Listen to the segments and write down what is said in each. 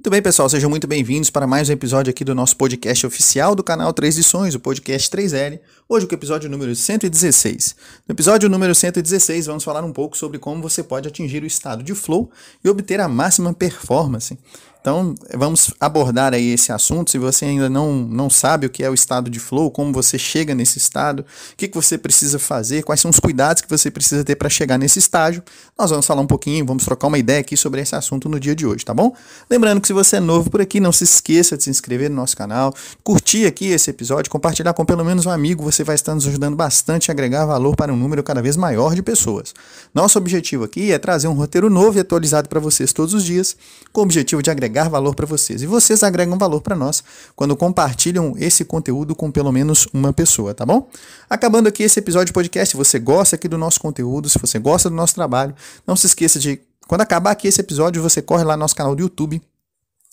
Muito bem, pessoal, sejam muito bem-vindos para mais um episódio aqui do nosso podcast oficial do canal 3 Lições, o podcast 3L. Hoje com o episódio número 116. No episódio número 116, vamos falar um pouco sobre como você pode atingir o estado de flow e obter a máxima performance. Então, vamos abordar aí esse assunto. Se você ainda não, não sabe o que é o estado de flow, como você chega nesse estado, o que, que você precisa fazer, quais são os cuidados que você precisa ter para chegar nesse estágio, nós vamos falar um pouquinho, vamos trocar uma ideia aqui sobre esse assunto no dia de hoje, tá bom? Lembrando que se você é novo por aqui, não se esqueça de se inscrever no nosso canal, curtir aqui esse episódio, compartilhar com pelo menos um amigo, você vai estar nos ajudando bastante a agregar valor para um número cada vez maior de pessoas. Nosso objetivo aqui é trazer um roteiro novo e atualizado para vocês todos os dias, com o objetivo de agregar agregar valor para vocês. E vocês agregam valor para nós quando compartilham esse conteúdo com pelo menos uma pessoa, tá bom? Acabando aqui esse episódio de podcast, se você gosta aqui do nosso conteúdo, se você gosta do nosso trabalho, não se esqueça de quando acabar aqui esse episódio, você corre lá no nosso canal do YouTube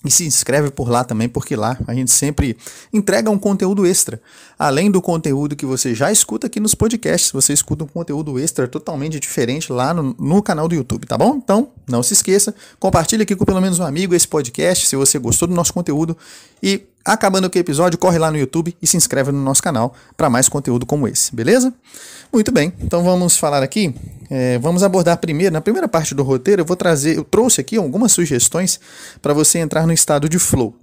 e se inscreve por lá também, porque lá a gente sempre entrega um conteúdo extra. Além do conteúdo que você já escuta aqui nos podcasts, você escuta um conteúdo extra totalmente diferente lá no, no canal do YouTube, tá bom? Então, não se esqueça, compartilhe aqui com pelo menos um amigo esse podcast, se você gostou do nosso conteúdo. E acabando aqui o episódio, corre lá no YouTube e se inscreve no nosso canal para mais conteúdo como esse, beleza? Muito bem, então vamos falar aqui. É, vamos abordar primeiro, na primeira parte do roteiro, eu vou trazer, eu trouxe aqui algumas sugestões para você entrar no estado de flow.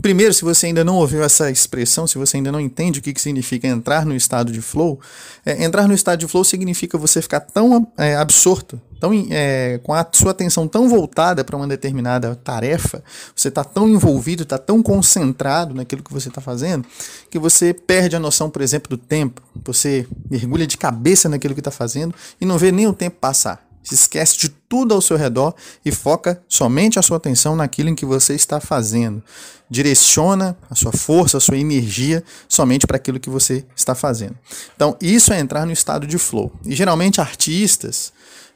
Primeiro, se você ainda não ouviu essa expressão, se você ainda não entende o que, que significa entrar no estado de flow, é, entrar no estado de flow significa você ficar tão é, absorto, tão, é, com a sua atenção tão voltada para uma determinada tarefa, você está tão envolvido, está tão concentrado naquilo que você está fazendo, que você perde a noção, por exemplo, do tempo. Você mergulha de cabeça naquilo que está fazendo e não vê nem o tempo passar se esquece de tudo ao seu redor e foca somente a sua atenção naquilo em que você está fazendo. Direciona a sua força, a sua energia somente para aquilo que você está fazendo. Então, isso é entrar no estado de flow. E geralmente artistas,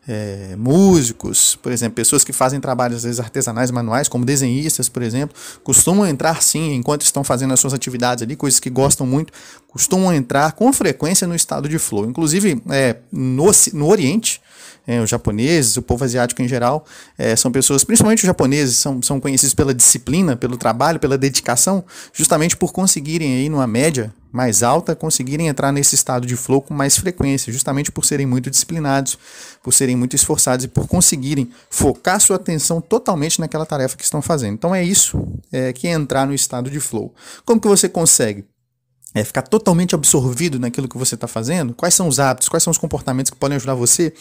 é, músicos, por exemplo, pessoas que fazem trabalhos às vezes artesanais, manuais, como desenhistas, por exemplo, costumam entrar sim enquanto estão fazendo as suas atividades ali, coisas que gostam muito, costumam entrar com frequência no estado de flow. Inclusive, é, no, no Oriente, é, os japoneses, o povo asiático em geral, é, são pessoas, principalmente os japoneses, são, são conhecidos pela disciplina, pelo trabalho, pela dedicação, justamente por conseguirem aí numa média mais alta, conseguirem entrar nesse estado de flow com mais frequência, justamente por serem muito disciplinados, por serem muito esforçados e por conseguirem focar sua atenção totalmente naquela tarefa que estão fazendo. Então é isso é, que é entrar no estado de flow. Como que você consegue? É ficar totalmente absorvido naquilo que você está fazendo? Quais são os hábitos, quais são os comportamentos que podem ajudar você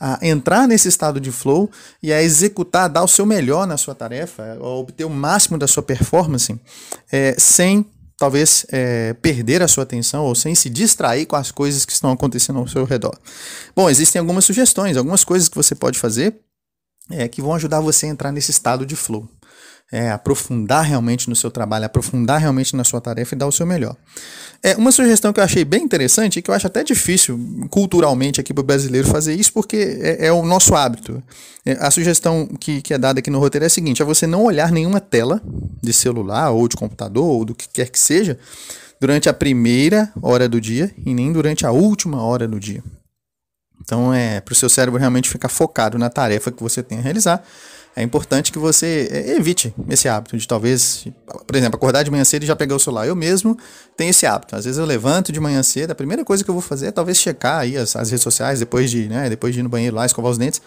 a entrar nesse estado de flow e a executar, dar o seu melhor na sua tarefa, a obter o máximo da sua performance, é, sem talvez é, perder a sua atenção ou sem se distrair com as coisas que estão acontecendo ao seu redor. Bom, existem algumas sugestões, algumas coisas que você pode fazer é, que vão ajudar você a entrar nesse estado de flow é, aprofundar realmente no seu trabalho, aprofundar realmente na sua tarefa e dar o seu melhor. É uma sugestão que eu achei bem interessante e que eu acho até difícil culturalmente aqui para o brasileiro fazer isso, porque é, é o nosso hábito. É, a sugestão que, que é dada aqui no roteiro é a seguinte: é você não olhar nenhuma tela de celular ou de computador ou do que quer que seja durante a primeira hora do dia e nem durante a última hora do dia. Então é para o seu cérebro realmente ficar focado na tarefa que você tem a realizar é importante que você é, evite esse hábito de talvez, por exemplo, acordar de manhã cedo e já pegar o celular. Eu mesmo tenho esse hábito. Às vezes eu levanto de manhã cedo, a primeira coisa que eu vou fazer é talvez checar aí as, as redes sociais depois de, né, depois de ir no banheiro lá, escovar os dentes,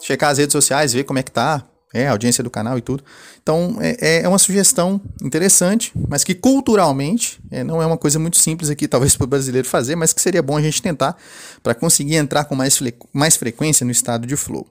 checar as redes sociais, ver como é que tá, é, a audiência do canal e tudo. Então, é, é, é uma sugestão interessante, mas que culturalmente é, não é uma coisa muito simples aqui, talvez para o brasileiro fazer, mas que seria bom a gente tentar para conseguir entrar com mais, mais frequência no estado de flow.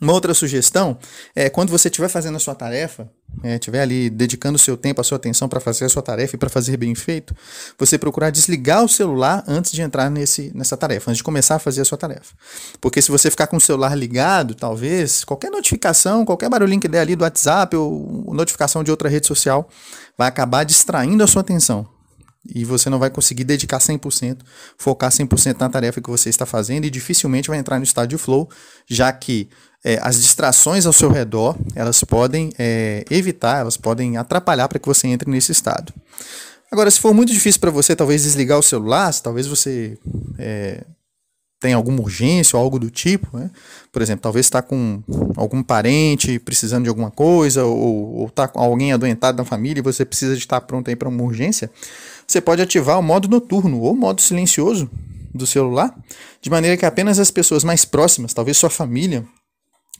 Uma outra sugestão é quando você estiver fazendo a sua tarefa, estiver é, ali dedicando o seu tempo, a sua atenção para fazer a sua tarefa e para fazer bem feito, você procurar desligar o celular antes de entrar nesse, nessa tarefa, antes de começar a fazer a sua tarefa. Porque se você ficar com o celular ligado, talvez, qualquer notificação, qualquer barulhinho que der ali do WhatsApp ou notificação de outra rede social, vai acabar distraindo a sua atenção e você não vai conseguir dedicar 100%, focar 100% na tarefa que você está fazendo e dificilmente vai entrar no estado de flow, já que é, as distrações ao seu redor, elas podem é, evitar, elas podem atrapalhar para que você entre nesse estado. Agora, se for muito difícil para você, talvez desligar o celular, talvez você é, tem alguma urgência ou algo do tipo, né? Por exemplo, talvez está com algum parente precisando de alguma coisa, ou está com alguém adoentado na família e você precisa de estar pronto aí para uma urgência, você pode ativar o modo noturno ou modo silencioso do celular, de maneira que apenas as pessoas mais próximas, talvez sua família,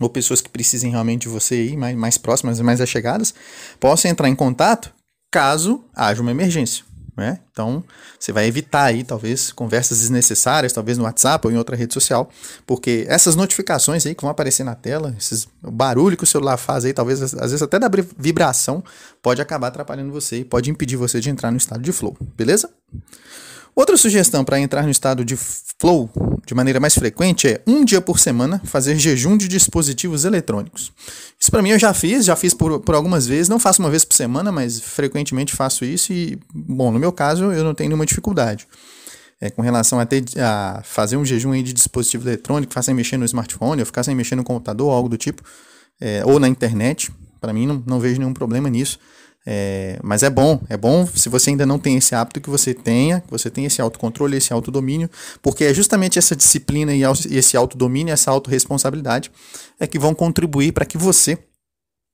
ou pessoas que precisem realmente de você aí, mais, mais próximas mais achegadas, possam entrar em contato caso haja uma emergência. Né? Então, você vai evitar aí, talvez, conversas desnecessárias, talvez no WhatsApp ou em outra rede social, porque essas notificações aí que vão aparecer na tela, esses, o barulho que o celular faz aí, talvez, às vezes até da vibração, pode acabar atrapalhando você e pode impedir você de entrar no estado de flow, beleza? Outra sugestão para entrar no estado de flow de maneira mais frequente é um dia por semana fazer jejum de dispositivos eletrônicos. Isso para mim eu já fiz, já fiz por, por algumas vezes, não faço uma vez por semana, mas frequentemente faço isso e, bom, no meu caso eu não tenho nenhuma dificuldade. É, com relação a, ter, a fazer um jejum de dispositivo eletrônico, ficar sem mexer no smartphone, ou ficar sem mexer no computador, algo do tipo, é, ou na internet, para mim não, não vejo nenhum problema nisso. É, mas é bom, é bom se você ainda não tem esse hábito que você tenha, que você tenha esse autocontrole, esse autodomínio, porque é justamente essa disciplina e esse autodomínio, essa autorresponsabilidade é que vão contribuir para que você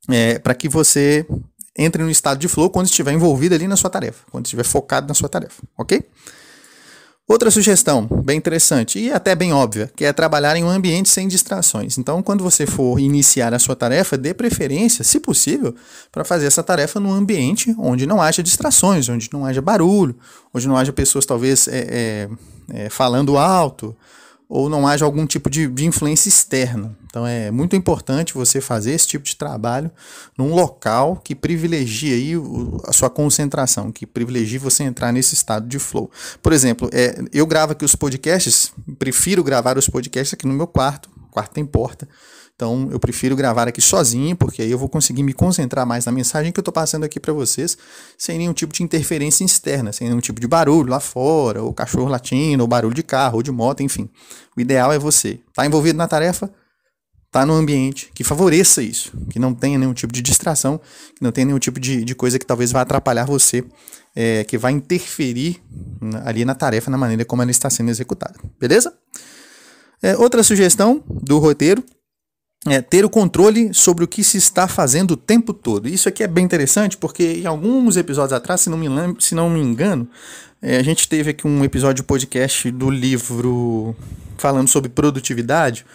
é, para que você entre no estado de flow quando estiver envolvido ali na sua tarefa, quando estiver focado na sua tarefa, ok? Outra sugestão, bem interessante e até bem óbvia, que é trabalhar em um ambiente sem distrações. Então, quando você for iniciar a sua tarefa, dê preferência, se possível, para fazer essa tarefa num ambiente onde não haja distrações, onde não haja barulho, onde não haja pessoas talvez é, é, é, falando alto, ou não haja algum tipo de, de influência externa. Então é muito importante você fazer esse tipo de trabalho num local que privilegie aí o, a sua concentração, que privilegie você entrar nesse estado de flow. Por exemplo, é, eu gravo aqui os podcasts, prefiro gravar os podcasts aqui no meu quarto, quarto tem porta, então eu prefiro gravar aqui sozinho, porque aí eu vou conseguir me concentrar mais na mensagem que eu estou passando aqui para vocês, sem nenhum tipo de interferência externa, sem nenhum tipo de barulho lá fora, ou cachorro latindo, ou barulho de carro, ou de moto, enfim. O ideal é você estar tá envolvido na tarefa, estar tá no ambiente que favoreça isso, que não tenha nenhum tipo de distração, que não tenha nenhum tipo de, de coisa que talvez vá atrapalhar você, é, que vai interferir ali na tarefa, na maneira como ela está sendo executada. Beleza? É, outra sugestão do roteiro é, ter o controle sobre o que se está fazendo o tempo todo. Isso aqui é bem interessante porque em alguns episódios atrás, se não me, lembro, se não me engano, é, a gente teve aqui um episódio de podcast do livro falando sobre produtividade,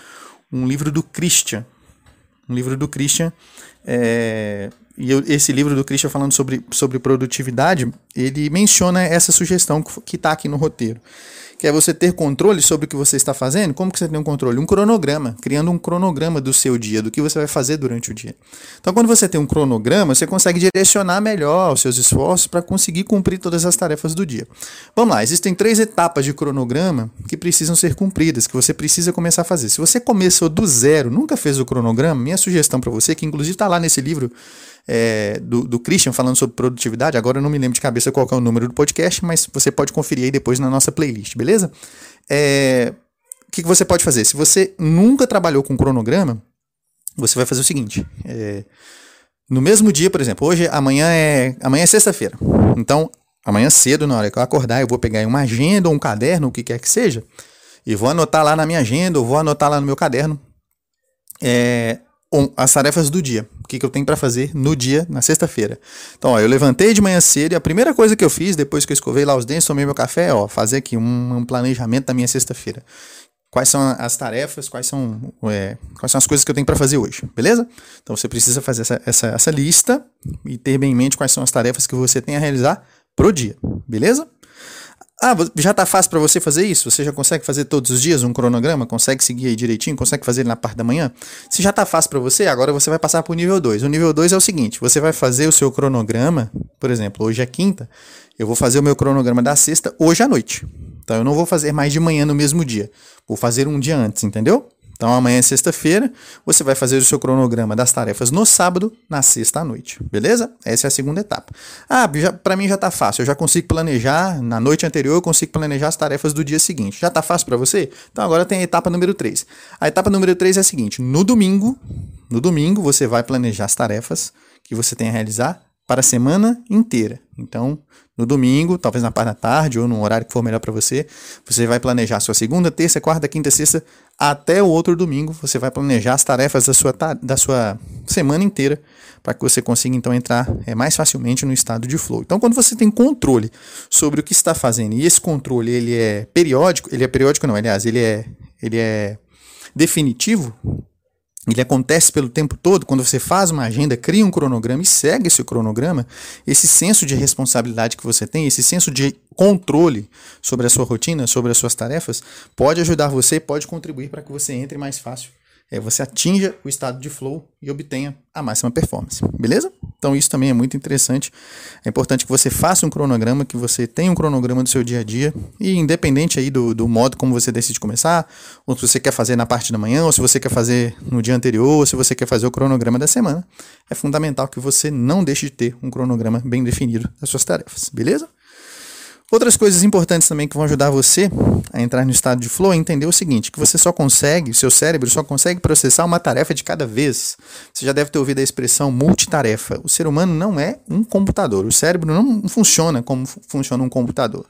um livro do Christian. Um livro do Christian. É, e eu, esse livro do Christian falando sobre, sobre produtividade, ele menciona essa sugestão que está aqui no roteiro que é você ter controle sobre o que você está fazendo. Como que você tem um controle? Um cronograma, criando um cronograma do seu dia, do que você vai fazer durante o dia. Então, quando você tem um cronograma, você consegue direcionar melhor os seus esforços para conseguir cumprir todas as tarefas do dia. Vamos lá, existem três etapas de cronograma que precisam ser cumpridas, que você precisa começar a fazer. Se você começou do zero, nunca fez o cronograma, minha sugestão para você, que inclusive está lá nesse livro é, do, do Christian falando sobre produtividade. Agora eu não me lembro de cabeça qual é o número do podcast, mas você pode conferir aí depois na nossa playlist, beleza? É, o que, que você pode fazer? Se você nunca trabalhou com cronograma, você vai fazer o seguinte. É, no mesmo dia, por exemplo, hoje, amanhã é, amanhã é sexta-feira. Então, amanhã cedo, na hora que eu acordar, eu vou pegar uma agenda ou um caderno, o que quer que seja, e vou anotar lá na minha agenda, ou vou anotar lá no meu caderno é, as tarefas do dia. O que, que eu tenho para fazer no dia, na sexta-feira. Então, ó, eu levantei de manhã cedo e a primeira coisa que eu fiz, depois que eu escovei lá os dentes, tomei meu café, ó, fazer aqui um, um planejamento da minha sexta-feira. Quais são as tarefas, quais são, é, quais são as coisas que eu tenho para fazer hoje, beleza? Então você precisa fazer essa, essa, essa lista e ter bem em mente quais são as tarefas que você tem a realizar pro dia, beleza? Ah, já está fácil para você fazer isso? Você já consegue fazer todos os dias um cronograma? Consegue seguir aí direitinho? Consegue fazer na parte da manhã? Se já está fácil para você, agora você vai passar para o nível 2. O nível 2 é o seguinte: você vai fazer o seu cronograma, por exemplo, hoje é quinta, eu vou fazer o meu cronograma da sexta hoje à noite. Então eu não vou fazer mais de manhã no mesmo dia. Vou fazer um dia antes, entendeu? Então amanhã é sexta-feira, você vai fazer o seu cronograma das tarefas no sábado, na sexta à noite, beleza? Essa é a segunda etapa. Ah, para mim já está fácil, eu já consigo planejar, na noite anterior eu consigo planejar as tarefas do dia seguinte. Já está fácil para você? Então agora tem a etapa número 3. A etapa número 3 é a seguinte, no domingo, no domingo você vai planejar as tarefas que você tem a realizar para a semana inteira. Então, no domingo, talvez na parte da tarde ou no horário que for melhor para você, você vai planejar sua segunda, terça, quarta, quinta, sexta, até o outro domingo. Você vai planejar as tarefas da sua, da sua semana inteira para que você consiga então entrar é, mais facilmente no estado de flow. Então, quando você tem controle sobre o que está fazendo e esse controle ele é periódico, ele é periódico não, aliás, ele é ele é definitivo, ele acontece pelo tempo todo, quando você faz uma agenda, cria um cronograma e segue esse cronograma, esse senso de responsabilidade que você tem, esse senso de controle sobre a sua rotina, sobre as suas tarefas, pode ajudar você, pode contribuir para que você entre mais fácil é, você atinja o estado de flow e obtenha a máxima performance, beleza? Então isso também é muito interessante. É importante que você faça um cronograma, que você tenha um cronograma do seu dia a dia e independente aí do, do modo como você decide começar, ou se você quer fazer na parte da manhã, ou se você quer fazer no dia anterior, ou se você quer fazer o cronograma da semana, é fundamental que você não deixe de ter um cronograma bem definido das suas tarefas, beleza? Outras coisas importantes também que vão ajudar você a entrar no estado de flow é entender o seguinte, que você só consegue, seu cérebro só consegue processar uma tarefa de cada vez. Você já deve ter ouvido a expressão multitarefa. O ser humano não é um computador. O cérebro não funciona como funciona um computador.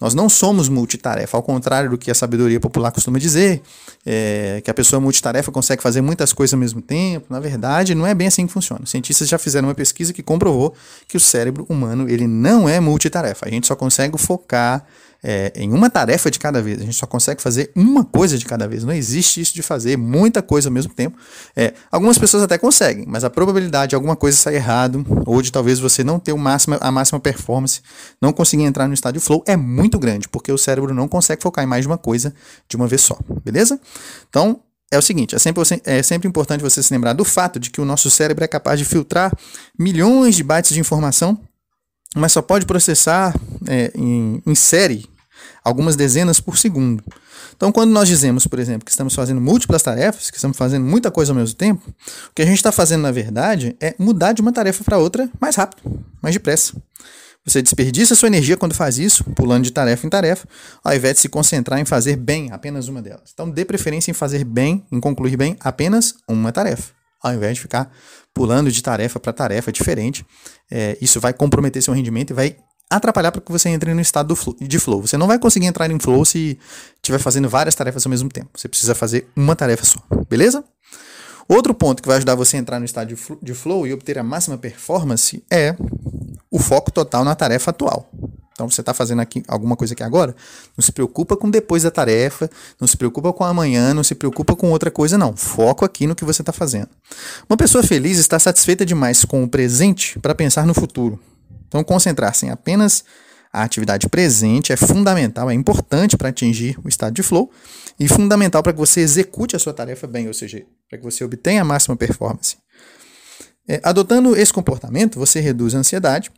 Nós não somos multitarefa, ao contrário do que a sabedoria popular costuma dizer, é, que a pessoa multitarefa consegue fazer muitas coisas ao mesmo tempo. Na verdade, não é bem assim que funciona. Cientistas já fizeram uma pesquisa que comprovou que o cérebro humano ele não é multitarefa. A gente só consegue focar é, em uma tarefa de cada vez. A gente só consegue fazer uma coisa de cada vez. Não existe isso de fazer muita coisa ao mesmo tempo. É, algumas pessoas até conseguem, mas a probabilidade de alguma coisa sair errado, ou de talvez você não ter o máximo, a máxima performance, não conseguir entrar no estádio flow, é muito grande, porque o cérebro não consegue focar em mais de uma coisa de uma vez só. Beleza? Então, é o seguinte: é sempre, é sempre importante você se lembrar do fato de que o nosso cérebro é capaz de filtrar milhões de bytes de informação, mas só pode processar é, em, em série algumas dezenas por segundo. Então, quando nós dizemos, por exemplo, que estamos fazendo múltiplas tarefas, que estamos fazendo muita coisa ao mesmo tempo, o que a gente está fazendo, na verdade, é mudar de uma tarefa para outra mais rápido, mais depressa. Você desperdiça sua energia quando faz isso, pulando de tarefa em tarefa, ao invés de se concentrar em fazer bem apenas uma delas. Então, dê preferência em fazer bem, em concluir bem apenas uma tarefa, ao invés de ficar pulando de tarefa para tarefa diferente. É, isso vai comprometer seu rendimento e vai atrapalhar para que você entre no estado flow, de flow. Você não vai conseguir entrar em flow se estiver fazendo várias tarefas ao mesmo tempo. Você precisa fazer uma tarefa só, beleza? Outro ponto que vai ajudar você a entrar no estado de flow e obter a máxima performance é o foco total na tarefa atual. Então você está fazendo aqui alguma coisa aqui agora, não se preocupa com depois da tarefa, não se preocupa com amanhã, não se preocupa com outra coisa, não. Foco aqui no que você está fazendo. Uma pessoa feliz está satisfeita demais com o presente para pensar no futuro. Então, concentrar-se em apenas a atividade presente é fundamental, é importante para atingir o estado de flow e fundamental para que você execute a sua tarefa bem, ou seja, para que você obtenha a máxima performance. É, adotando esse comportamento, você reduz a ansiedade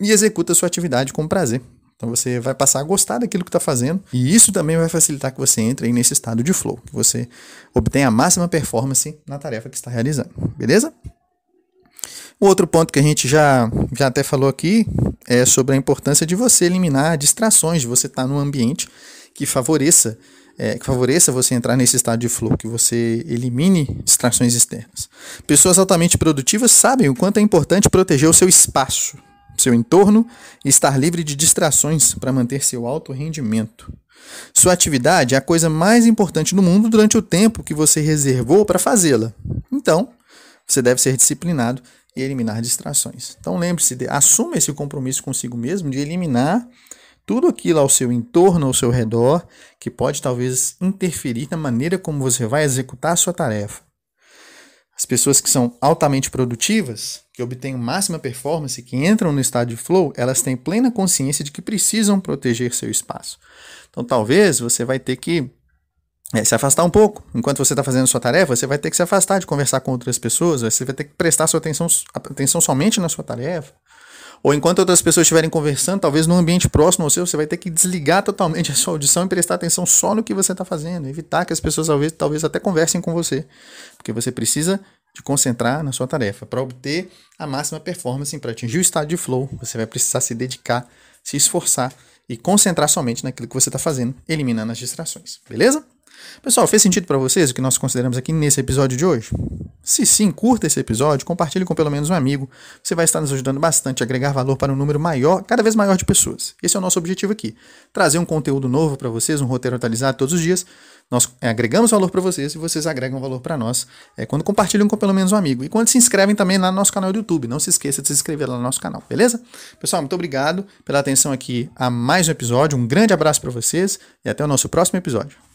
e executa a sua atividade com prazer. Então você vai passar a gostar daquilo que está fazendo e isso também vai facilitar que você entre nesse estado de flow, que você obtenha a máxima performance na tarefa que está realizando. Beleza? O outro ponto que a gente já, já até falou aqui é sobre a importância de você eliminar distrações, de você estar tá num ambiente que favoreça é, que favoreça você entrar nesse estado de flow, que você elimine distrações externas. Pessoas altamente produtivas sabem o quanto é importante proteger o seu espaço, seu entorno e estar livre de distrações para manter seu alto rendimento. Sua atividade é a coisa mais importante do mundo durante o tempo que você reservou para fazê-la. Então, você deve ser disciplinado e eliminar distrações. Então lembre-se, de, assuma esse compromisso consigo mesmo de eliminar tudo aquilo ao seu entorno, ao seu redor, que pode talvez interferir na maneira como você vai executar a sua tarefa. As pessoas que são altamente produtivas, que obtêm máxima performance, que entram no estado de flow, elas têm plena consciência de que precisam proteger seu espaço. Então, talvez você vai ter que é, se afastar um pouco. Enquanto você está fazendo sua tarefa, você vai ter que se afastar de conversar com outras pessoas, você vai ter que prestar sua atenção, atenção somente na sua tarefa. Ou enquanto outras pessoas estiverem conversando, talvez num ambiente próximo ao seu, você vai ter que desligar totalmente a sua audição e prestar atenção só no que você está fazendo. Evitar que as pessoas talvez, talvez até conversem com você. Porque você precisa de concentrar na sua tarefa. Para obter a máxima performance, para atingir o estado de flow, você vai precisar se dedicar, se esforçar e concentrar somente naquilo que você está fazendo, eliminando as distrações. Beleza? Pessoal, fez sentido para vocês o que nós consideramos aqui nesse episódio de hoje? Se sim, curta esse episódio, compartilhe com pelo menos um amigo. Você vai estar nos ajudando bastante a agregar valor para um número maior, cada vez maior de pessoas. Esse é o nosso objetivo aqui: trazer um conteúdo novo para vocês, um roteiro atualizado todos os dias. Nós é, agregamos valor para vocês e vocês agregam valor para nós é, quando compartilham com pelo menos um amigo. E quando se inscrevem também lá no nosso canal do YouTube. Não se esqueça de se inscrever lá no nosso canal, beleza? Pessoal, muito obrigado pela atenção aqui a mais um episódio. Um grande abraço para vocês e até o nosso próximo episódio.